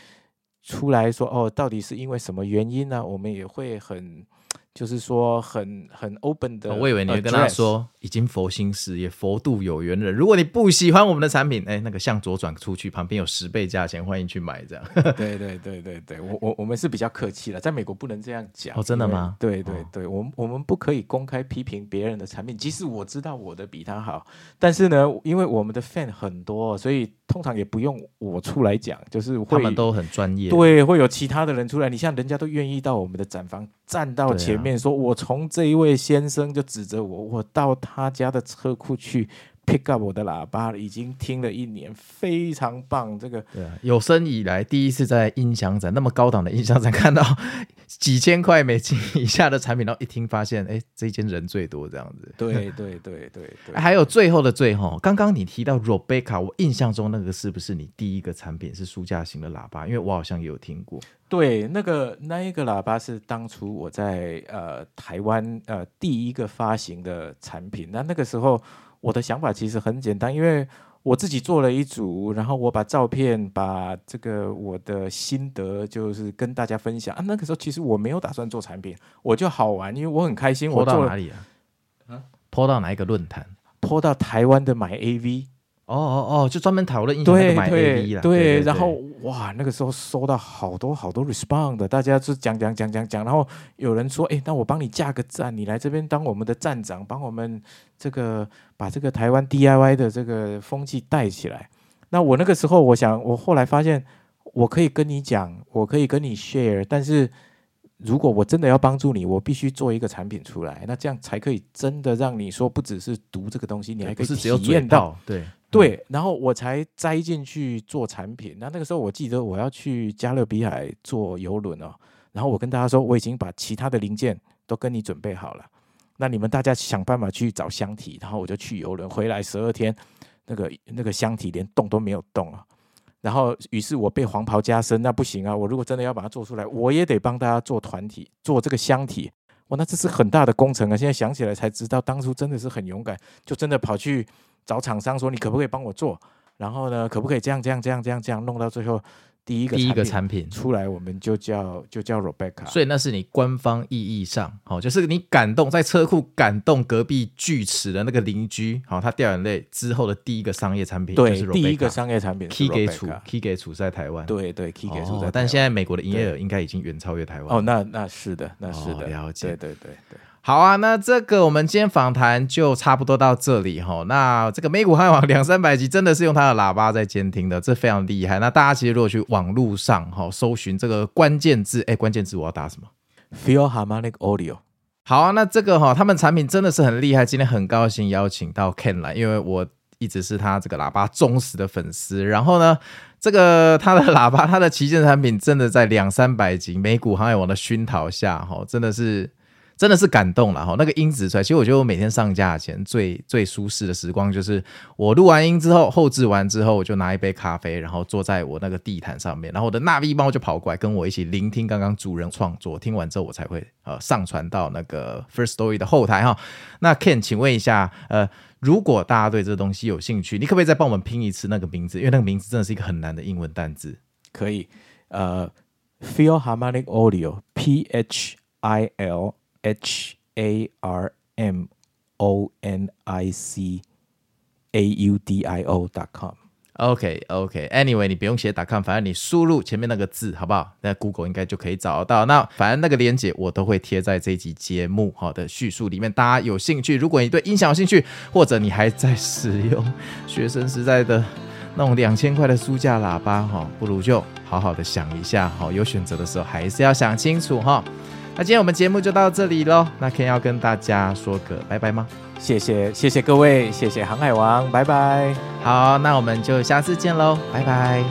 出来说哦，到底是因为什么原因呢？我们也会很。就是说很很 open 的，我以为你会跟他说已经佛心事业，佛度有缘人。如果你不喜欢我们的产品，哎，那个向左转出去，旁边有十倍价钱，欢迎去买。这样，对对对对对，我我我们是比较客气了，在美国不能这样讲。哦，真的吗？对对对，我们我们不可以公开批评别人的产品，即使我知道我的比他好，但是呢，因为我们的 fan 很多，所以。通常也不用我出来讲，就是会他们都很专业，对，会有其他的人出来。你像人家都愿意到我们的展房站到前面，说我从这一位先生就指着我，我到他家的车库去。pick up 我的喇叭已经听了一年，非常棒。这个对啊，有生以来第一次在音响展那么高档的音响展看到几千块美金以下的产品，然后一听发现，哎，这一间人最多这样子。对对对对对，对。还有最后的最后，刚刚你提到 Rebecca，我印象中那个是不是你第一个产品是书架型的喇叭？因为我好像也有听过。对，那个那一个喇叭是当初我在呃台湾呃第一个发行的产品。那那个时候。我的想法其实很简单，因为我自己做了一组，然后我把照片、把这个我的心得，就是跟大家分享啊。那个时候其实我没有打算做产品，我就好玩，因为我很开心。我到哪里啊？嗯，po 到哪一个论坛？po 到台湾的买 AV。哦哦哦，就专门讨论音响买 AV 了。对，然后哇，那个时候收到好多好多 respond，大家就讲讲讲讲讲，然后有人说，哎，那我帮你架个站，你来这边当我们的站长，帮我们这个把这个台湾 DIY 的这个风气带起来。那我那个时候，我想，我后来发现，我可以跟你讲，我可以跟你 share，但是如果我真的要帮助你，我必须做一个产品出来，那这样才可以真的让你说，不只是读这个东西，你还可以体验到，对。对，然后我才栽进去做产品。那那个时候，我记得我要去加勒比海坐游轮哦。然后我跟大家说，我已经把其他的零件都跟你准备好了。那你们大家想办法去找箱体。然后我就去游轮，回来十二天，那个那个箱体连动都没有动啊。然后，于是我被黄袍加身，那不行啊！我如果真的要把它做出来，我也得帮大家做团体，做这个箱体。哇，那这是很大的工程啊！现在想起来才知道，当初真的是很勇敢，就真的跑去。找厂商说，你可不可以帮我做？然后呢，可不可以这样这样这样这样这样弄到最后第一个第一个产品出来，我们就叫就叫 Rebecca。所以那是你官方意义上，好，就是你感动在车库感动隔壁锯齿的那个邻居，好，他掉眼泪之后的第一个商业产品，对，就是第一个商业产品，Key 给处，Key 给处在台湾，对对，Key 给处在但现在美国的营业额应该已经远超越台湾。哦，那那是的，那是的，了解，对对对对。好啊，那这个我们今天访谈就差不多到这里哈。那这个美股航海王两三百集真的是用它的喇叭在监听的，这非常厉害。那大家其实如果去网络上哈搜寻这个关键字，哎，关键字我要打什么？Philharmonic Audio。好啊，那这个哈他们产品真的是很厉害。今天很高兴邀请到 Ken 来，因为我一直是他这个喇叭忠实的粉丝。然后呢，这个他的喇叭，他的旗舰产品真的在两三百集美股航海王的熏陶下哈，真的是。真的是感动了哈。那个音质出来，其实我觉得我每天上架前最最舒适的时光，就是我录完音之后，后置完之后，我就拿一杯咖啡，然后坐在我那个地毯上面，然后我的纳 V 猫就跑过来跟我一起聆听刚刚主人创作，听完之后我才会呃上传到那个 First Story 的后台哈。那 Ken，请问一下，呃，如果大家对这个东西有兴趣，你可不可以再帮我们拼一次那个名字？因为那个名字真的是一个很难的英文单字。可以，呃，Philharmonic Audio，P H I L H A R M O N I C A U D I O dot com。OK OK，Anyway，你不用写 dot com，反正你输入前面那个字，好不好？那 Google 应该就可以找到。那反正那个链接我都会贴在这一集节目好的叙述里面，大家有兴趣，如果你对音响有兴趣，或者你还在使用学生时代的那种两千块的书架喇叭，哈，不如就好好的想一下，哈，有选择的时候还是要想清楚，哈。那今天我们节目就到这里喽。那 Ken 要跟大家说个拜拜吗？谢谢谢谢各位，谢谢航海王，拜拜。好，那我们就下次见喽，拜拜。